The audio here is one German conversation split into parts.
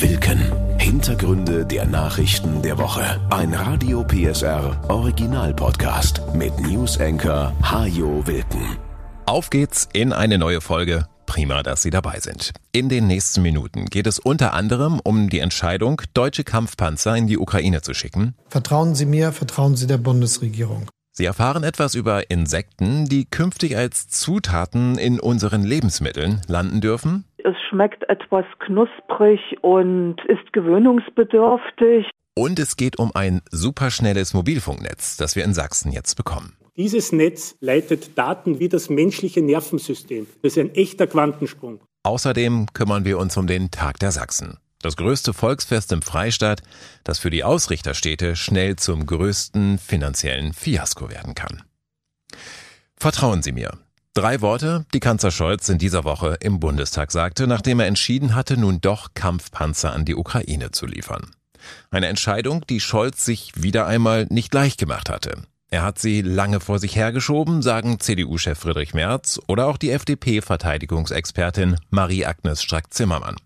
Wilken. Hintergründe der Nachrichten der Woche. Ein Radio PSR Original Podcast mit News Anchor Hajo Wilken. Auf geht's in eine neue Folge. Prima, dass Sie dabei sind. In den nächsten Minuten geht es unter anderem um die Entscheidung, deutsche Kampfpanzer in die Ukraine zu schicken. Vertrauen Sie mir, vertrauen Sie der Bundesregierung. Sie erfahren etwas über Insekten, die künftig als Zutaten in unseren Lebensmitteln landen dürfen. Es schmeckt etwas knusprig und ist gewöhnungsbedürftig. Und es geht um ein superschnelles Mobilfunknetz, das wir in Sachsen jetzt bekommen. Dieses Netz leitet Daten wie das menschliche Nervensystem. Das ist ein echter Quantensprung. Außerdem kümmern wir uns um den Tag der Sachsen. Das größte Volksfest im Freistaat, das für die Ausrichterstädte schnell zum größten finanziellen Fiasko werden kann. Vertrauen Sie mir. Drei Worte, die Kanzler Scholz in dieser Woche im Bundestag sagte, nachdem er entschieden hatte, nun doch Kampfpanzer an die Ukraine zu liefern. Eine Entscheidung, die Scholz sich wieder einmal nicht leicht gemacht hatte. Er hat sie lange vor sich hergeschoben, sagen CDU-Chef Friedrich Merz oder auch die FDP-Verteidigungsexpertin Marie-Agnes Strack-Zimmermann.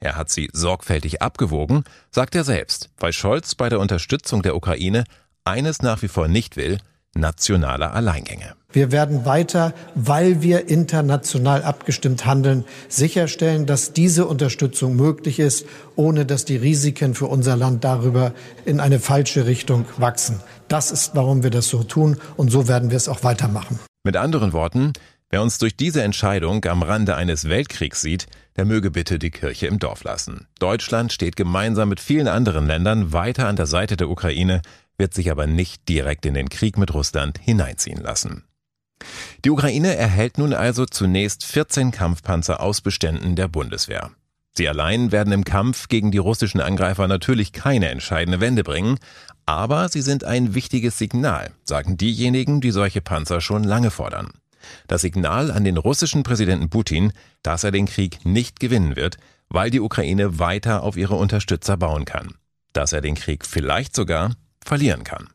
Er hat sie sorgfältig abgewogen, sagt er selbst, weil Scholz bei der Unterstützung der Ukraine eines nach wie vor nicht will, nationale Alleingänge. Wir werden weiter, weil wir international abgestimmt handeln, sicherstellen, dass diese Unterstützung möglich ist, ohne dass die Risiken für unser Land darüber in eine falsche Richtung wachsen. Das ist, warum wir das so tun und so werden wir es auch weitermachen. Mit anderen Worten, wer uns durch diese Entscheidung am Rande eines Weltkriegs sieht, der möge bitte die Kirche im Dorf lassen. Deutschland steht gemeinsam mit vielen anderen Ländern weiter an der Seite der Ukraine, wird sich aber nicht direkt in den Krieg mit Russland hineinziehen lassen. Die Ukraine erhält nun also zunächst 14 Kampfpanzer aus Beständen der Bundeswehr. Sie allein werden im Kampf gegen die russischen Angreifer natürlich keine entscheidende Wende bringen, aber sie sind ein wichtiges Signal, sagen diejenigen, die solche Panzer schon lange fordern. Das Signal an den russischen Präsidenten Putin, dass er den Krieg nicht gewinnen wird, weil die Ukraine weiter auf ihre Unterstützer bauen kann. Dass er den Krieg vielleicht sogar verlieren kann.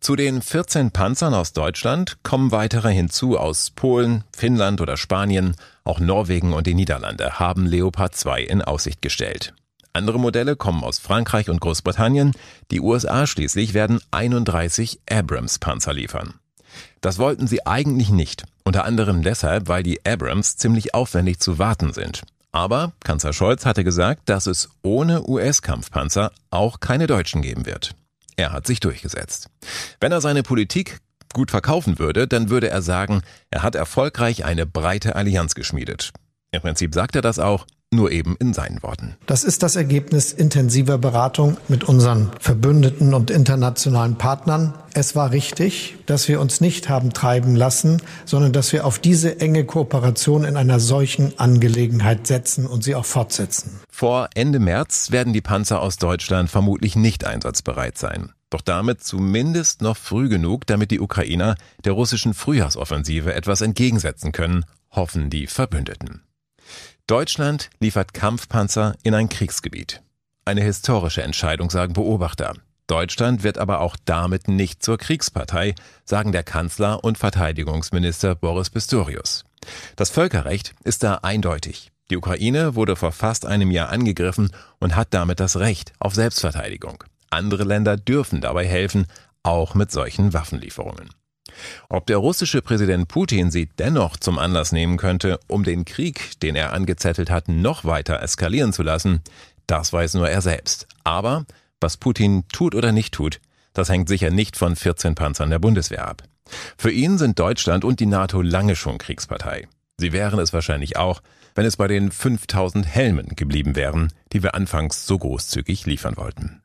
Zu den 14 Panzern aus Deutschland kommen weitere hinzu aus Polen, Finnland oder Spanien. Auch Norwegen und die Niederlande haben Leopard 2 in Aussicht gestellt. Andere Modelle kommen aus Frankreich und Großbritannien. Die USA schließlich werden 31 Abrams Panzer liefern. Das wollten sie eigentlich nicht, unter anderem deshalb, weil die Abrams ziemlich aufwendig zu warten sind. Aber Kanzler Scholz hatte gesagt, dass es ohne US-Kampfpanzer auch keine Deutschen geben wird. Er hat sich durchgesetzt. Wenn er seine Politik gut verkaufen würde, dann würde er sagen, er hat erfolgreich eine breite Allianz geschmiedet. Im Prinzip sagt er das auch, nur eben in seinen Worten. Das ist das Ergebnis intensiver Beratung mit unseren Verbündeten und internationalen Partnern. Es war richtig, dass wir uns nicht haben treiben lassen, sondern dass wir auf diese enge Kooperation in einer solchen Angelegenheit setzen und sie auch fortsetzen. Vor Ende März werden die Panzer aus Deutschland vermutlich nicht einsatzbereit sein. Doch damit zumindest noch früh genug, damit die Ukrainer der russischen Frühjahrsoffensive etwas entgegensetzen können, hoffen die Verbündeten. Deutschland liefert Kampfpanzer in ein Kriegsgebiet. Eine historische Entscheidung, sagen Beobachter. Deutschland wird aber auch damit nicht zur Kriegspartei, sagen der Kanzler und Verteidigungsminister Boris Pistorius. Das Völkerrecht ist da eindeutig. Die Ukraine wurde vor fast einem Jahr angegriffen und hat damit das Recht auf Selbstverteidigung. Andere Länder dürfen dabei helfen, auch mit solchen Waffenlieferungen. Ob der russische Präsident Putin sie dennoch zum Anlass nehmen könnte, um den Krieg, den er angezettelt hat, noch weiter eskalieren zu lassen, das weiß nur er selbst. Aber was Putin tut oder nicht tut, das hängt sicher nicht von 14 Panzern der Bundeswehr ab. Für ihn sind Deutschland und die NATO lange schon Kriegspartei. Sie wären es wahrscheinlich auch, wenn es bei den 5000 Helmen geblieben wären, die wir anfangs so großzügig liefern wollten.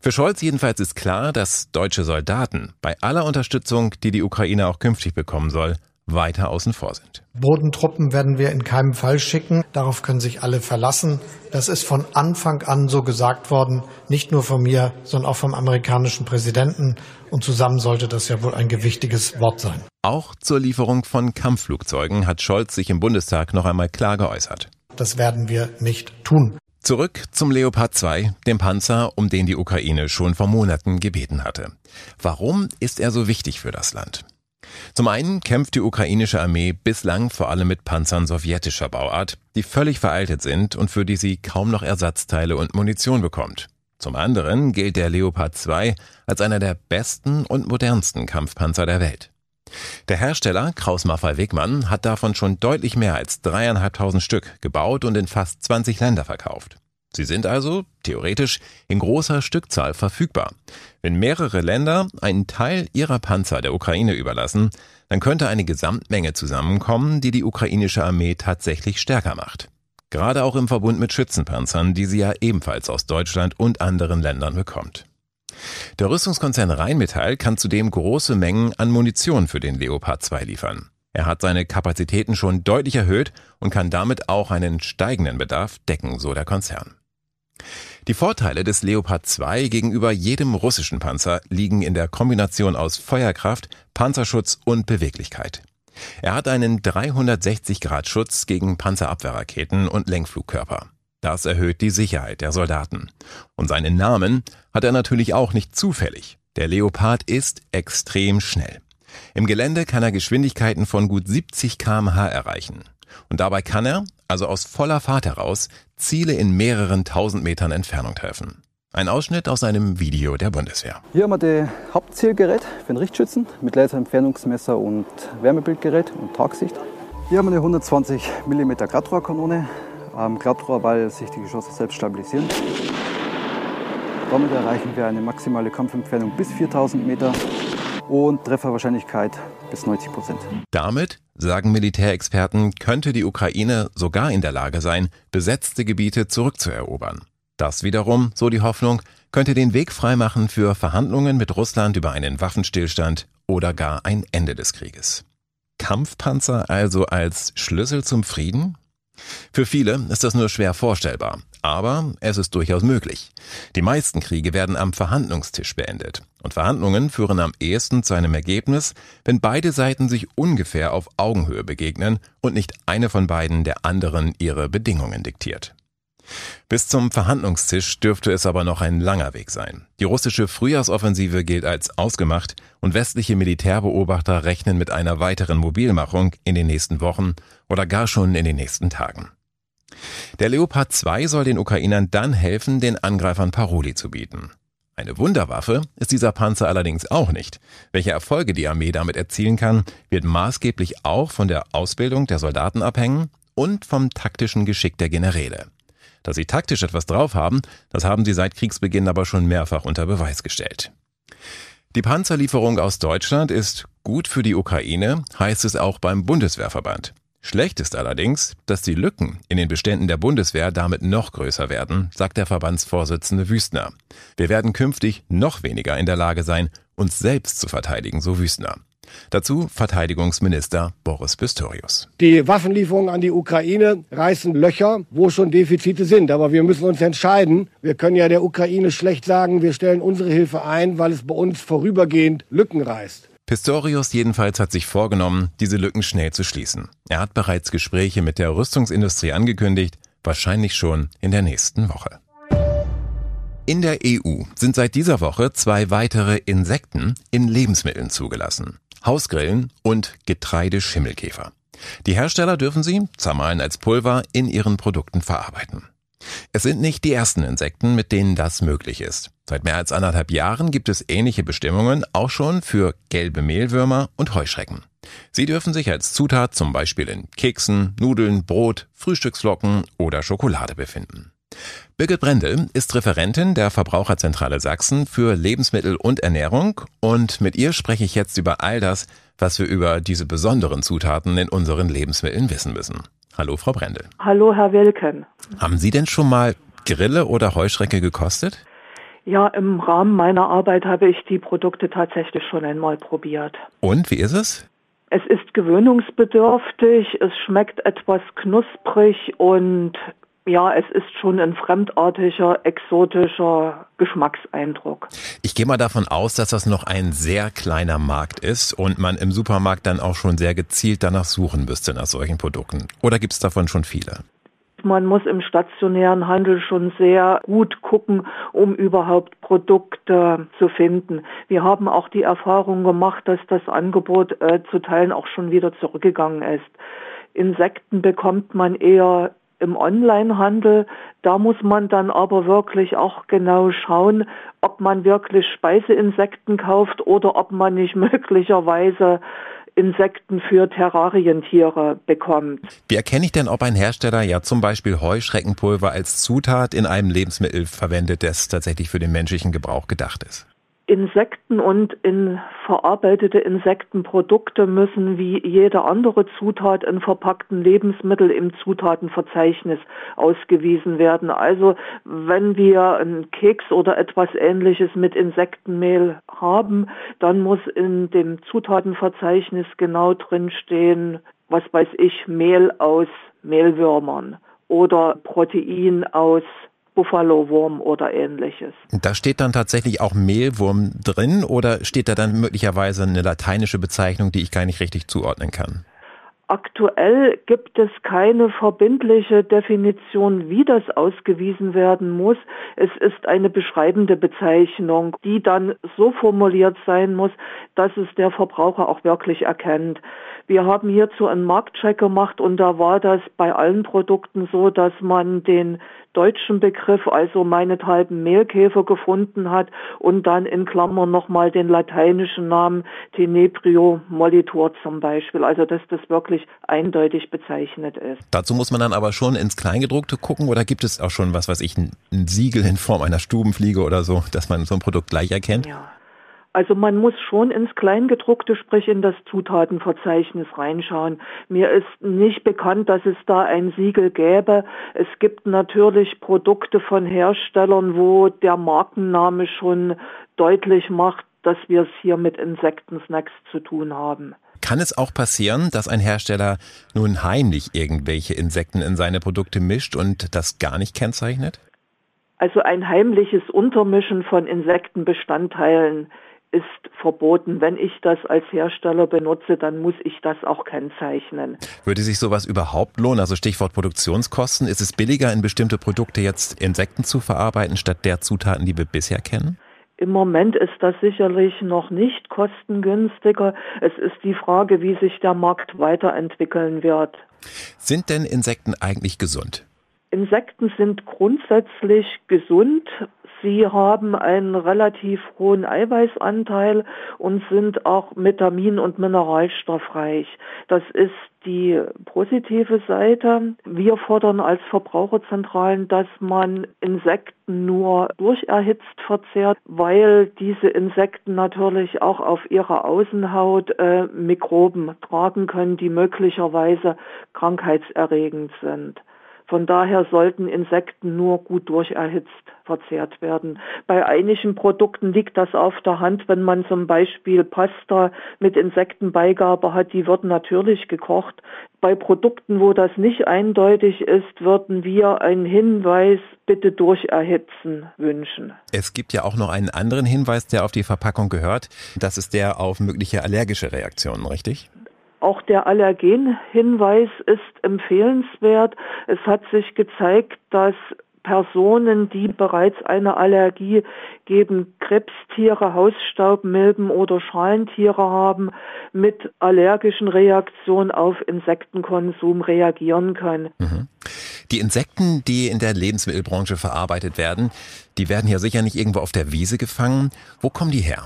Für Scholz jedenfalls ist klar, dass deutsche Soldaten bei aller Unterstützung, die die Ukraine auch künftig bekommen soll, weiter außen vor sind. Bodentruppen werden wir in keinem Fall schicken. Darauf können sich alle verlassen. Das ist von Anfang an so gesagt worden, nicht nur von mir, sondern auch vom amerikanischen Präsidenten. Und zusammen sollte das ja wohl ein gewichtiges Wort sein. Auch zur Lieferung von Kampfflugzeugen hat Scholz sich im Bundestag noch einmal klar geäußert. Das werden wir nicht tun. Zurück zum Leopard 2, dem Panzer, um den die Ukraine schon vor Monaten gebeten hatte. Warum ist er so wichtig für das Land? Zum einen kämpft die ukrainische Armee bislang vor allem mit Panzern sowjetischer Bauart, die völlig veraltet sind und für die sie kaum noch Ersatzteile und Munition bekommt. Zum anderen gilt der Leopard 2 als einer der besten und modernsten Kampfpanzer der Welt. Der Hersteller Kraus Maffei Wegmann hat davon schon deutlich mehr als dreieinhalbtausend Stück gebaut und in fast 20 Länder verkauft. Sie sind also, theoretisch, in großer Stückzahl verfügbar. Wenn mehrere Länder einen Teil ihrer Panzer der Ukraine überlassen, dann könnte eine Gesamtmenge zusammenkommen, die die ukrainische Armee tatsächlich stärker macht. Gerade auch im Verbund mit Schützenpanzern, die sie ja ebenfalls aus Deutschland und anderen Ländern bekommt. Der Rüstungskonzern Rheinmetall kann zudem große Mengen an Munition für den Leopard 2 liefern. Er hat seine Kapazitäten schon deutlich erhöht und kann damit auch einen steigenden Bedarf decken, so der Konzern. Die Vorteile des Leopard 2 gegenüber jedem russischen Panzer liegen in der Kombination aus Feuerkraft, Panzerschutz und Beweglichkeit. Er hat einen 360-Grad-Schutz gegen Panzerabwehrraketen und Lenkflugkörper. Das erhöht die Sicherheit der Soldaten. Und seinen Namen hat er natürlich auch nicht zufällig. Der Leopard ist extrem schnell. Im Gelände kann er Geschwindigkeiten von gut 70 kmh erreichen. Und dabei kann er, also aus voller Fahrt heraus, Ziele in mehreren tausend Metern Entfernung treffen. Ein Ausschnitt aus einem Video der Bundeswehr. Hier haben wir das Hauptzielgerät für den Richtschützen mit Laserentfernungsmesser und Wärmebildgerät und Tragsicht. Hier haben wir eine 120 mm Glattrohrkanone am Glattrohr, weil sich die Geschosse selbst stabilisieren. Damit erreichen wir eine maximale Kampfentfernung bis 4000 Meter und Trefferwahrscheinlichkeit bis 90 Prozent. Damit, sagen Militärexperten, könnte die Ukraine sogar in der Lage sein, besetzte Gebiete zurückzuerobern. Das wiederum, so die Hoffnung, könnte den Weg freimachen für Verhandlungen mit Russland über einen Waffenstillstand oder gar ein Ende des Krieges. Kampfpanzer also als Schlüssel zum Frieden? Für viele ist das nur schwer vorstellbar, aber es ist durchaus möglich. Die meisten Kriege werden am Verhandlungstisch beendet. Und Verhandlungen führen am ehesten zu einem Ergebnis, wenn beide Seiten sich ungefähr auf Augenhöhe begegnen und nicht eine von beiden der anderen ihre Bedingungen diktiert. Bis zum Verhandlungstisch dürfte es aber noch ein langer Weg sein. Die russische Frühjahrsoffensive gilt als ausgemacht und westliche Militärbeobachter rechnen mit einer weiteren Mobilmachung in den nächsten Wochen oder gar schon in den nächsten Tagen. Der Leopard 2 soll den Ukrainern dann helfen, den Angreifern Paroli zu bieten. Eine Wunderwaffe ist dieser Panzer allerdings auch nicht. Welche Erfolge die Armee damit erzielen kann, wird maßgeblich auch von der Ausbildung der Soldaten abhängen und vom taktischen Geschick der Generäle. Dass sie taktisch etwas drauf haben, das haben sie seit Kriegsbeginn aber schon mehrfach unter Beweis gestellt. Die Panzerlieferung aus Deutschland ist gut für die Ukraine, heißt es auch beim Bundeswehrverband. Schlecht ist allerdings, dass die Lücken in den Beständen der Bundeswehr damit noch größer werden, sagt der Verbandsvorsitzende Wüstner. Wir werden künftig noch weniger in der Lage sein, uns selbst zu verteidigen, so Wüstner. Dazu Verteidigungsminister Boris Pistorius. Die Waffenlieferungen an die Ukraine reißen Löcher, wo schon Defizite sind. Aber wir müssen uns entscheiden. Wir können ja der Ukraine schlecht sagen, wir stellen unsere Hilfe ein, weil es bei uns vorübergehend Lücken reißt. Pistorius jedenfalls hat sich vorgenommen, diese Lücken schnell zu schließen. Er hat bereits Gespräche mit der Rüstungsindustrie angekündigt, wahrscheinlich schon in der nächsten Woche. In der EU sind seit dieser Woche zwei weitere Insekten in Lebensmitteln zugelassen. Hausgrillen und Getreideschimmelkäfer. Die Hersteller dürfen sie, zermahlen als Pulver, in ihren Produkten verarbeiten. Es sind nicht die ersten Insekten, mit denen das möglich ist. Seit mehr als anderthalb Jahren gibt es ähnliche Bestimmungen auch schon für gelbe Mehlwürmer und Heuschrecken. Sie dürfen sich als Zutat zum Beispiel in Keksen, Nudeln, Brot, Frühstücksflocken oder Schokolade befinden. Birgit Brendel ist Referentin der Verbraucherzentrale Sachsen für Lebensmittel und Ernährung und mit ihr spreche ich jetzt über all das, was wir über diese besonderen Zutaten in unseren Lebensmitteln wissen müssen. Hallo, Frau Brendel. Hallo, Herr Wilken. Haben Sie denn schon mal Grille oder Heuschrecke gekostet? Ja, im Rahmen meiner Arbeit habe ich die Produkte tatsächlich schon einmal probiert. Und wie ist es? Es ist gewöhnungsbedürftig, es schmeckt etwas knusprig und ja, es ist schon ein fremdartiger, exotischer Geschmackseindruck. Ich gehe mal davon aus, dass das noch ein sehr kleiner Markt ist und man im Supermarkt dann auch schon sehr gezielt danach suchen müsste nach solchen Produkten. Oder gibt es davon schon viele? Man muss im stationären Handel schon sehr gut gucken, um überhaupt Produkte zu finden. Wir haben auch die Erfahrung gemacht, dass das Angebot äh, zu Teilen auch schon wieder zurückgegangen ist. Insekten bekommt man eher im Onlinehandel. Da muss man dann aber wirklich auch genau schauen, ob man wirklich Speiseinsekten kauft oder ob man nicht möglicherweise Insekten für Terrarientiere bekommt. Wie erkenne ich denn, ob ein Hersteller ja zum Beispiel Heuschreckenpulver als Zutat in einem Lebensmittel verwendet, das tatsächlich für den menschlichen Gebrauch gedacht ist? Insekten und in verarbeitete Insektenprodukte müssen wie jede andere Zutat in verpackten Lebensmittel im Zutatenverzeichnis ausgewiesen werden. Also wenn wir einen Keks oder etwas ähnliches mit Insektenmehl haben, dann muss in dem Zutatenverzeichnis genau drinstehen, was weiß ich, Mehl aus Mehlwürmern oder Protein aus Buffalo-Wurm oder ähnliches. Da steht dann tatsächlich auch Mehlwurm drin oder steht da dann möglicherweise eine lateinische Bezeichnung, die ich gar nicht richtig zuordnen kann? Aktuell gibt es keine verbindliche Definition, wie das ausgewiesen werden muss. Es ist eine beschreibende Bezeichnung, die dann so formuliert sein muss, dass es der Verbraucher auch wirklich erkennt. Wir haben hierzu einen Marktcheck gemacht und da war das bei allen Produkten so, dass man den deutschen Begriff, also meinethalben Mehlkäfer gefunden hat und dann in Klammern nochmal den lateinischen Namen Tenebrio molitor zum Beispiel. Also dass das wirklich eindeutig bezeichnet ist. Dazu muss man dann aber schon ins Kleingedruckte gucken oder gibt es auch schon was, was ich, ein Siegel in Form einer Stubenfliege oder so, dass man so ein Produkt gleich erkennt? Ja. Also man muss schon ins Kleingedruckte, sprich in das Zutatenverzeichnis reinschauen. Mir ist nicht bekannt, dass es da ein Siegel gäbe. Es gibt natürlich Produkte von Herstellern, wo der Markenname schon deutlich macht, dass wir es hier mit Insektensnacks zu tun haben. Kann es auch passieren, dass ein Hersteller nun heimlich irgendwelche Insekten in seine Produkte mischt und das gar nicht kennzeichnet? Also ein heimliches Untermischen von Insektenbestandteilen ist verboten. Wenn ich das als Hersteller benutze, dann muss ich das auch kennzeichnen. Würde sich sowas überhaupt lohnen? Also Stichwort Produktionskosten. Ist es billiger, in bestimmte Produkte jetzt Insekten zu verarbeiten, statt der Zutaten, die wir bisher kennen? Im Moment ist das sicherlich noch nicht kostengünstiger. Es ist die Frage, wie sich der Markt weiterentwickeln wird. Sind denn Insekten eigentlich gesund? Insekten sind grundsätzlich gesund. Sie haben einen relativ hohen Eiweißanteil und sind auch vitamin- und mineralstoffreich. Das ist die positive Seite. Wir fordern als Verbraucherzentralen, dass man Insekten nur durcherhitzt verzehrt, weil diese Insekten natürlich auch auf ihrer Außenhaut äh, Mikroben tragen können, die möglicherweise krankheitserregend sind. Von daher sollten Insekten nur gut durcherhitzt verzehrt werden. Bei einigen Produkten liegt das auf der Hand, wenn man zum Beispiel Pasta mit Insektenbeigabe hat, die wird natürlich gekocht. Bei Produkten, wo das nicht eindeutig ist, würden wir einen Hinweis bitte durcherhitzen wünschen. Es gibt ja auch noch einen anderen Hinweis, der auf die Verpackung gehört. Das ist der auf mögliche allergische Reaktionen, richtig? Auch der Allergenhinweis ist empfehlenswert. Es hat sich gezeigt, dass Personen, die bereits eine Allergie gegen Krebstiere, Hausstaubmilben oder Schalentiere haben, mit allergischen Reaktionen auf Insektenkonsum reagieren können. Mhm. Die Insekten, die in der Lebensmittelbranche verarbeitet werden, die werden ja sicher nicht irgendwo auf der Wiese gefangen. Wo kommen die her?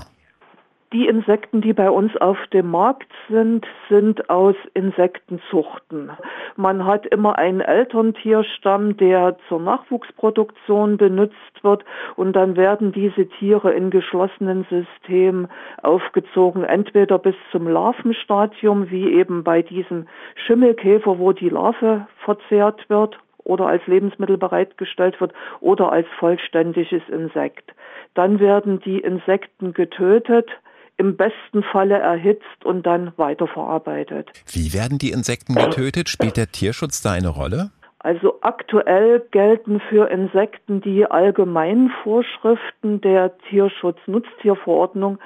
Die Insekten, die bei uns auf dem Markt sind, sind aus Insektenzuchten. Man hat immer einen Elterntierstamm, der zur Nachwuchsproduktion benutzt wird und dann werden diese Tiere in geschlossenen Systemen aufgezogen, entweder bis zum Larvenstadium, wie eben bei diesem Schimmelkäfer, wo die Larve verzehrt wird oder als Lebensmittel bereitgestellt wird oder als vollständiges Insekt. Dann werden die Insekten getötet, im besten Falle erhitzt und dann weiterverarbeitet. Wie werden die Insekten getötet? Spielt der Tierschutz da eine Rolle? Also aktuell gelten für Insekten die allgemeinen Vorschriften der Tierschutz-Nutztierverordnung.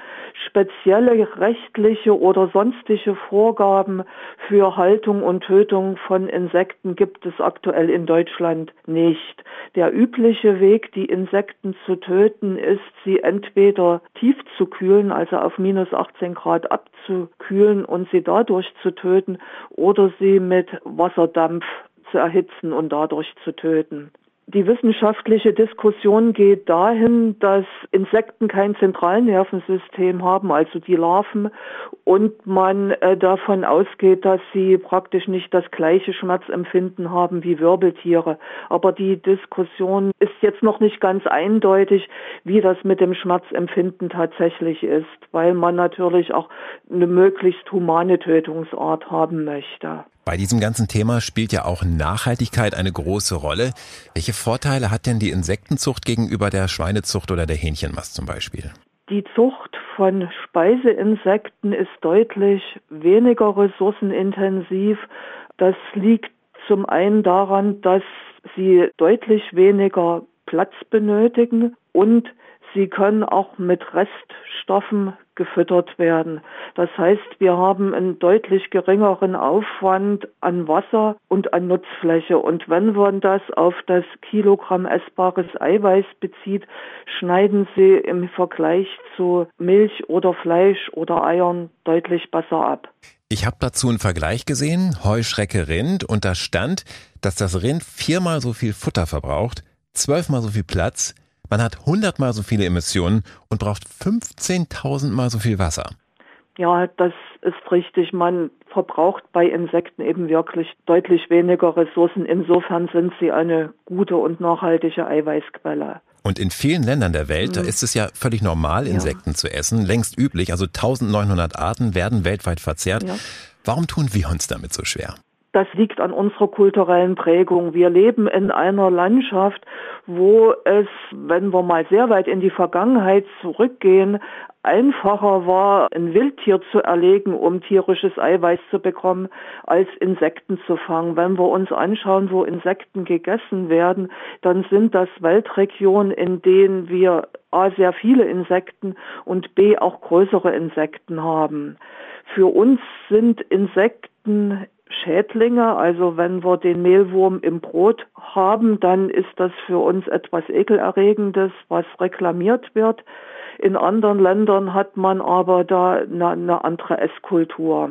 Spezielle rechtliche oder sonstige Vorgaben für Haltung und Tötung von Insekten gibt es aktuell in Deutschland nicht. Der übliche Weg, die Insekten zu töten, ist, sie entweder tief zu kühlen, also auf minus 18 Grad abzukühlen und sie dadurch zu töten, oder sie mit Wasserdampf zu erhitzen und dadurch zu töten. Die wissenschaftliche Diskussion geht dahin, dass Insekten kein Zentralnervensystem haben, also die Larven, und man äh, davon ausgeht, dass sie praktisch nicht das gleiche Schmerzempfinden haben wie Wirbeltiere. Aber die Diskussion ist jetzt noch nicht ganz eindeutig, wie das mit dem Schmerzempfinden tatsächlich ist, weil man natürlich auch eine möglichst humane Tötungsart haben möchte. Bei diesem ganzen Thema spielt ja auch Nachhaltigkeit eine große Rolle. Welche Vorteile hat denn die Insektenzucht gegenüber der Schweinezucht oder der Hähnchenmast zum Beispiel? Die Zucht von Speiseinsekten ist deutlich weniger ressourcenintensiv. Das liegt zum einen daran, dass sie deutlich weniger Platz benötigen und Sie können auch mit Reststoffen gefüttert werden. Das heißt, wir haben einen deutlich geringeren Aufwand an Wasser und an Nutzfläche. Und wenn man das auf das Kilogramm essbares Eiweiß bezieht, schneiden sie im Vergleich zu Milch oder Fleisch oder Eiern deutlich besser ab. Ich habe dazu einen Vergleich gesehen, Heuschrecke Rind, und da stand, dass das Rind viermal so viel Futter verbraucht, zwölfmal so viel Platz, man hat 100 mal so viele Emissionen und braucht 15.000 mal so viel Wasser. Ja, das ist richtig. Man verbraucht bei Insekten eben wirklich deutlich weniger Ressourcen. Insofern sind sie eine gute und nachhaltige Eiweißquelle. Und in vielen Ländern der Welt, da mhm. ist es ja völlig normal, Insekten ja. zu essen, längst üblich. Also 1900 Arten werden weltweit verzehrt. Ja. Warum tun wir uns damit so schwer? Das liegt an unserer kulturellen Prägung. Wir leben in einer Landschaft, wo es, wenn wir mal sehr weit in die Vergangenheit zurückgehen, einfacher war, ein Wildtier zu erlegen, um tierisches Eiweiß zu bekommen, als Insekten zu fangen. Wenn wir uns anschauen, wo Insekten gegessen werden, dann sind das Weltregionen, in denen wir A sehr viele Insekten und B auch größere Insekten haben. Für uns sind Insekten Schädlinge. Also wenn wir den Mehlwurm im Brot haben, dann ist das für uns etwas Ekelerregendes, was reklamiert wird. In anderen Ländern hat man aber da eine, eine andere Esskultur.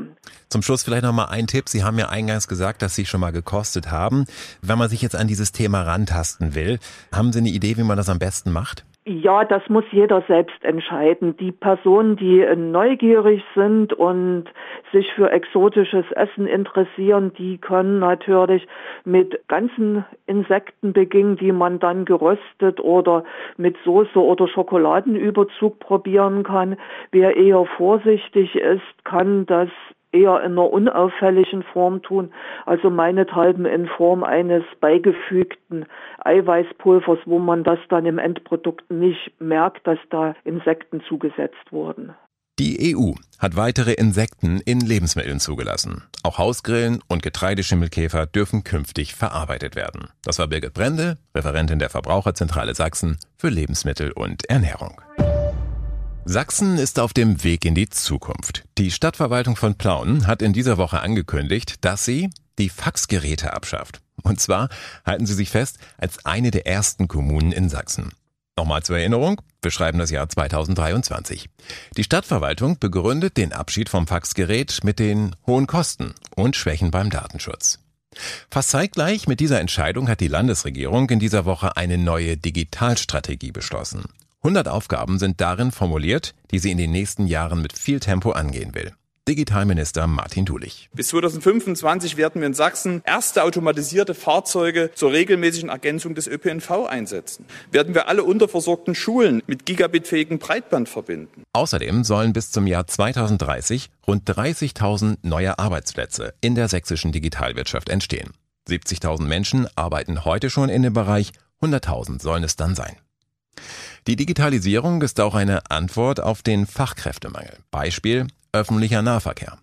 Zum Schluss vielleicht noch mal ein Tipp. Sie haben ja eingangs gesagt, dass Sie schon mal gekostet haben. Wenn man sich jetzt an dieses Thema rantasten will, haben Sie eine Idee, wie man das am besten macht? Ja, das muss jeder selbst entscheiden. Die Personen, die neugierig sind und sich für exotisches Essen interessieren, die können natürlich mit ganzen Insekten beginnen, die man dann geröstet oder mit Soße oder Schokoladenüberzug probieren kann. Wer eher vorsichtig ist, kann das eher in einer unauffälligen Form tun, also meinethalben in Form eines beigefügten Eiweißpulvers, wo man das dann im Endprodukt nicht merkt, dass da Insekten zugesetzt wurden. Die EU hat weitere Insekten in Lebensmitteln zugelassen. Auch Hausgrillen und Getreideschimmelkäfer dürfen künftig verarbeitet werden. Das war Birgit Brende, Referentin der Verbraucherzentrale Sachsen für Lebensmittel und Ernährung. Sachsen ist auf dem Weg in die Zukunft. Die Stadtverwaltung von Plauen hat in dieser Woche angekündigt, dass sie die Faxgeräte abschafft. Und zwar halten Sie sich fest, als eine der ersten Kommunen in Sachsen. Nochmal zur Erinnerung, wir schreiben das Jahr 2023. Die Stadtverwaltung begründet den Abschied vom Faxgerät mit den hohen Kosten und Schwächen beim Datenschutz. Fast zeitgleich mit dieser Entscheidung hat die Landesregierung in dieser Woche eine neue Digitalstrategie beschlossen. 100 Aufgaben sind darin formuliert, die sie in den nächsten Jahren mit viel Tempo angehen will. Digitalminister Martin Dulich. Bis 2025 werden wir in Sachsen erste automatisierte Fahrzeuge zur regelmäßigen Ergänzung des ÖPNV einsetzen. Werden wir alle unterversorgten Schulen mit gigabitfähigem Breitband verbinden. Außerdem sollen bis zum Jahr 2030 rund 30.000 neue Arbeitsplätze in der sächsischen Digitalwirtschaft entstehen. 70.000 Menschen arbeiten heute schon in dem Bereich, 100.000 sollen es dann sein. Die Digitalisierung ist auch eine Antwort auf den Fachkräftemangel. Beispiel öffentlicher Nahverkehr.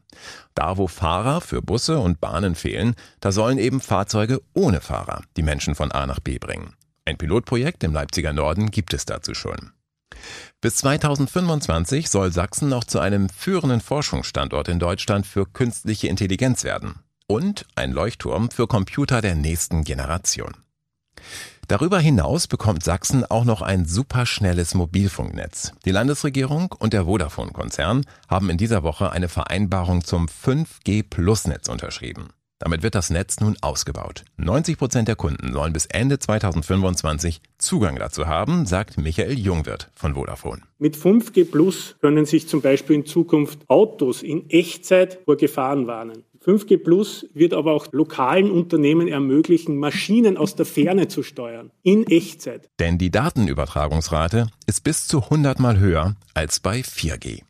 Da, wo Fahrer für Busse und Bahnen fehlen, da sollen eben Fahrzeuge ohne Fahrer die Menschen von A nach B bringen. Ein Pilotprojekt im Leipziger Norden gibt es dazu schon. Bis 2025 soll Sachsen noch zu einem führenden Forschungsstandort in Deutschland für künstliche Intelligenz werden und ein Leuchtturm für Computer der nächsten Generation. Darüber hinaus bekommt Sachsen auch noch ein superschnelles Mobilfunknetz. Die Landesregierung und der Vodafone-Konzern haben in dieser Woche eine Vereinbarung zum 5G-Plus-Netz unterschrieben. Damit wird das Netz nun ausgebaut. 90 Prozent der Kunden sollen bis Ende 2025 Zugang dazu haben, sagt Michael Jungwirth von Vodafone. Mit 5G Plus können sich zum Beispiel in Zukunft Autos in Echtzeit vor Gefahren warnen. 5G Plus wird aber auch lokalen Unternehmen ermöglichen, Maschinen aus der Ferne zu steuern, in Echtzeit. Denn die Datenübertragungsrate ist bis zu 100 mal höher als bei 4G.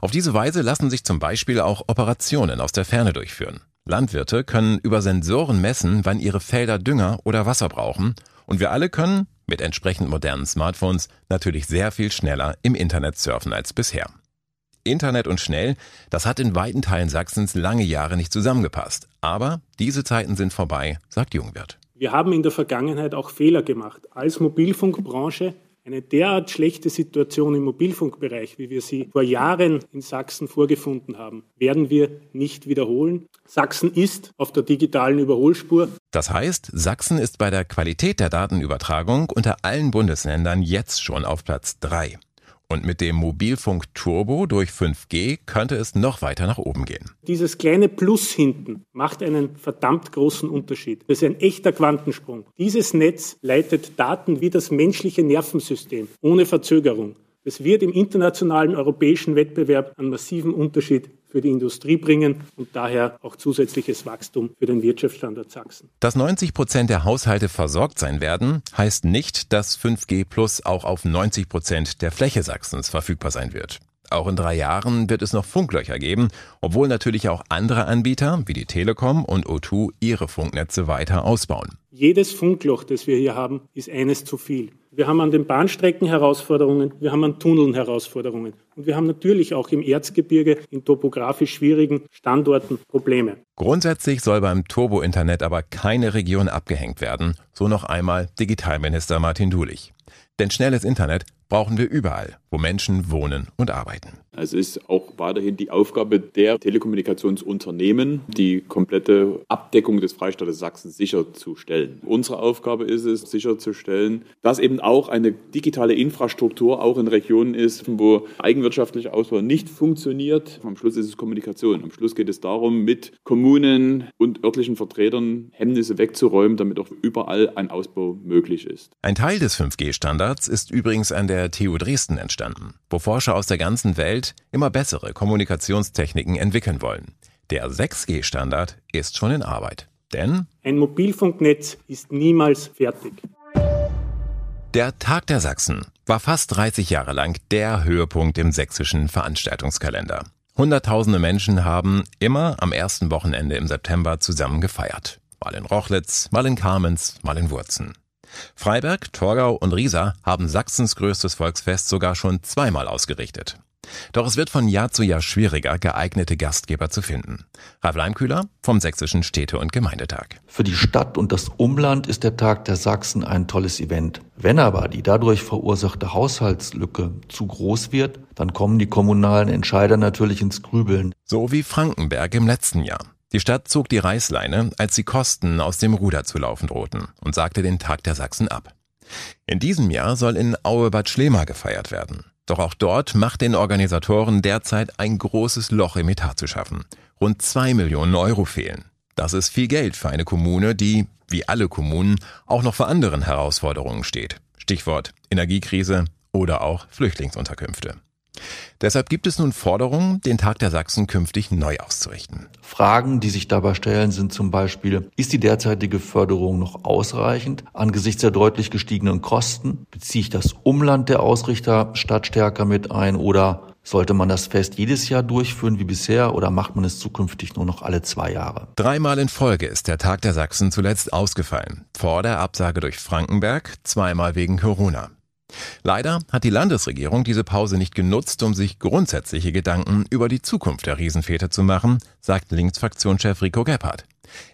Auf diese Weise lassen sich zum Beispiel auch Operationen aus der Ferne durchführen. Landwirte können über Sensoren messen, wann ihre Felder Dünger oder Wasser brauchen und wir alle können mit entsprechend modernen Smartphones natürlich sehr viel schneller im Internet surfen als bisher. Internet und schnell, das hat in weiten Teilen Sachsens lange Jahre nicht zusammengepasst. Aber diese Zeiten sind vorbei, sagt Jungwirth. Wir haben in der Vergangenheit auch Fehler gemacht. Als Mobilfunkbranche eine derart schlechte Situation im Mobilfunkbereich, wie wir sie vor Jahren in Sachsen vorgefunden haben, werden wir nicht wiederholen. Sachsen ist auf der digitalen Überholspur. Das heißt, Sachsen ist bei der Qualität der Datenübertragung unter allen Bundesländern jetzt schon auf Platz 3. Und mit dem Mobilfunk Turbo durch 5G könnte es noch weiter nach oben gehen. Dieses kleine Plus hinten macht einen verdammt großen Unterschied. Das ist ein echter Quantensprung. Dieses Netz leitet Daten wie das menschliche Nervensystem ohne Verzögerung. Es wird im internationalen europäischen Wettbewerb einen massiven Unterschied für die Industrie bringen und daher auch zusätzliches Wachstum für den Wirtschaftsstandort Sachsen. Dass 90 Prozent der Haushalte versorgt sein werden, heißt nicht, dass 5G Plus auch auf 90 Prozent der Fläche Sachsens verfügbar sein wird. Auch in drei Jahren wird es noch Funklöcher geben, obwohl natürlich auch andere Anbieter wie die Telekom und O2 ihre Funknetze weiter ausbauen. Jedes Funkloch, das wir hier haben, ist eines zu viel. Wir haben an den Bahnstrecken Herausforderungen, wir haben an Tunneln Herausforderungen und wir haben natürlich auch im Erzgebirge in topografisch schwierigen Standorten Probleme. Grundsätzlich soll beim Turbo-Internet aber keine Region abgehängt werden, so noch einmal Digitalminister Martin Dulich. Denn schnelles Internet brauchen wir überall, wo Menschen wohnen und arbeiten. Es ist auch weiterhin die Aufgabe der Telekommunikationsunternehmen, die komplette Abdeckung des Freistaates Sachsen sicherzustellen. Unsere Aufgabe ist es, sicherzustellen, dass eben auch eine digitale Infrastruktur auch in Regionen ist, wo eigenwirtschaftlicher Ausbau nicht funktioniert. Am Schluss ist es Kommunikation. Am Schluss geht es darum, mit Kommunen und örtlichen Vertretern Hemmnisse wegzuräumen, damit auch überall ein Ausbau möglich ist. Ein Teil des 5G-Standards ist übrigens an der TU Dresden entstanden, wo Forscher aus der ganzen Welt immer bessere Kommunikationstechniken entwickeln wollen. Der 6G-Standard ist schon in Arbeit. Denn ein Mobilfunknetz ist niemals fertig. Der Tag der Sachsen war fast 30 Jahre lang der Höhepunkt im sächsischen Veranstaltungskalender. Hunderttausende Menschen haben immer am ersten Wochenende im September zusammen gefeiert. Mal in Rochlitz, mal in Kamenz, mal in Wurzen. Freiberg, Torgau und Riesa haben Sachsens größtes Volksfest sogar schon zweimal ausgerichtet. Doch es wird von Jahr zu Jahr schwieriger, geeignete Gastgeber zu finden. Ralf Leimkühler vom Sächsischen Städte- und Gemeindetag. Für die Stadt und das Umland ist der Tag der Sachsen ein tolles Event. Wenn aber die dadurch verursachte Haushaltslücke zu groß wird, dann kommen die kommunalen Entscheider natürlich ins Grübeln. So wie Frankenberg im letzten Jahr. Die Stadt zog die Reißleine, als die Kosten aus dem Ruder zu laufen drohten und sagte den Tag der Sachsen ab. In diesem Jahr soll in Aue-Bad Schlema gefeiert werden. Doch auch dort macht den Organisatoren derzeit ein großes Loch im Etat zu schaffen. Rund zwei Millionen Euro fehlen. Das ist viel Geld für eine Kommune, die, wie alle Kommunen, auch noch vor anderen Herausforderungen steht. Stichwort Energiekrise oder auch Flüchtlingsunterkünfte. Deshalb gibt es nun Forderungen, den Tag der Sachsen künftig neu auszurichten. Fragen, die sich dabei stellen, sind zum Beispiel, ist die derzeitige Förderung noch ausreichend angesichts der deutlich gestiegenen Kosten? Beziehe ich das Umland der Ausrichter statt stärker mit ein oder sollte man das Fest jedes Jahr durchführen wie bisher oder macht man es zukünftig nur noch alle zwei Jahre? Dreimal in Folge ist der Tag der Sachsen zuletzt ausgefallen. Vor der Absage durch Frankenberg, zweimal wegen Corona. Leider hat die Landesregierung diese Pause nicht genutzt, um sich grundsätzliche Gedanken über die Zukunft der Riesenväter zu machen, sagt Linksfraktionschef Rico Gebhardt.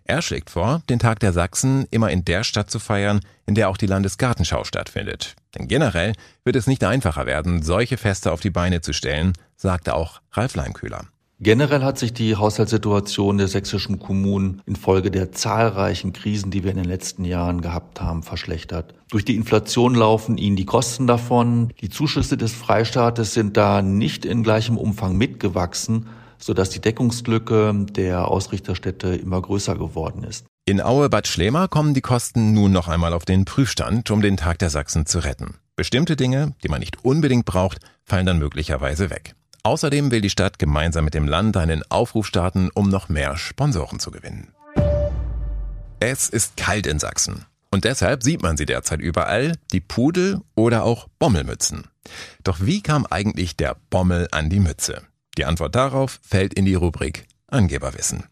Er schlägt vor, den Tag der Sachsen immer in der Stadt zu feiern, in der auch die Landesgartenschau stattfindet. Denn generell wird es nicht einfacher werden, solche Feste auf die Beine zu stellen, sagte auch Ralf Leimkühler. Generell hat sich die Haushaltssituation der sächsischen Kommunen infolge der zahlreichen Krisen, die wir in den letzten Jahren gehabt haben, verschlechtert. Durch die Inflation laufen ihnen die Kosten davon. Die Zuschüsse des Freistaates sind da nicht in gleichem Umfang mitgewachsen, sodass die Deckungslücke der Ausrichterstädte immer größer geworden ist. In Aue-Bad Schlema kommen die Kosten nun noch einmal auf den Prüfstand, um den Tag der Sachsen zu retten. Bestimmte Dinge, die man nicht unbedingt braucht, fallen dann möglicherweise weg. Außerdem will die Stadt gemeinsam mit dem Land einen Aufruf starten, um noch mehr Sponsoren zu gewinnen. Es ist kalt in Sachsen. Und deshalb sieht man sie derzeit überall, die Pudel oder auch Bommelmützen. Doch wie kam eigentlich der Bommel an die Mütze? Die Antwort darauf fällt in die Rubrik Angeberwissen.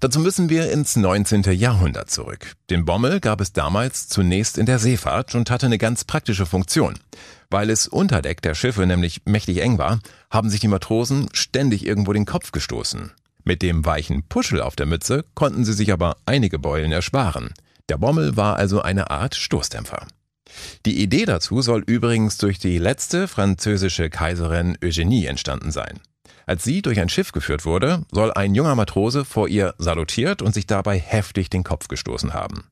Dazu müssen wir ins 19. Jahrhundert zurück. Den Bommel gab es damals zunächst in der Seefahrt und hatte eine ganz praktische Funktion. Weil es unter Deck der Schiffe nämlich mächtig eng war, haben sich die Matrosen ständig irgendwo den Kopf gestoßen. Mit dem weichen Puschel auf der Mütze konnten sie sich aber einige Beulen ersparen. Der Bommel war also eine Art Stoßdämpfer. Die Idee dazu soll übrigens durch die letzte französische Kaiserin Eugenie entstanden sein. Als sie durch ein Schiff geführt wurde, soll ein junger Matrose vor ihr salutiert und sich dabei heftig den Kopf gestoßen haben.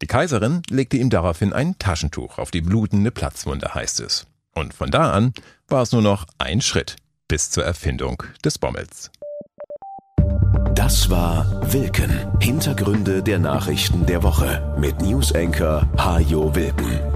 Die Kaiserin legte ihm daraufhin ein Taschentuch auf die blutende Platzwunde, heißt es. Und von da an war es nur noch ein Schritt bis zur Erfindung des Bommels. Das war Wilken. Hintergründe der Nachrichten der Woche mit Newsenker Hajo Wilken.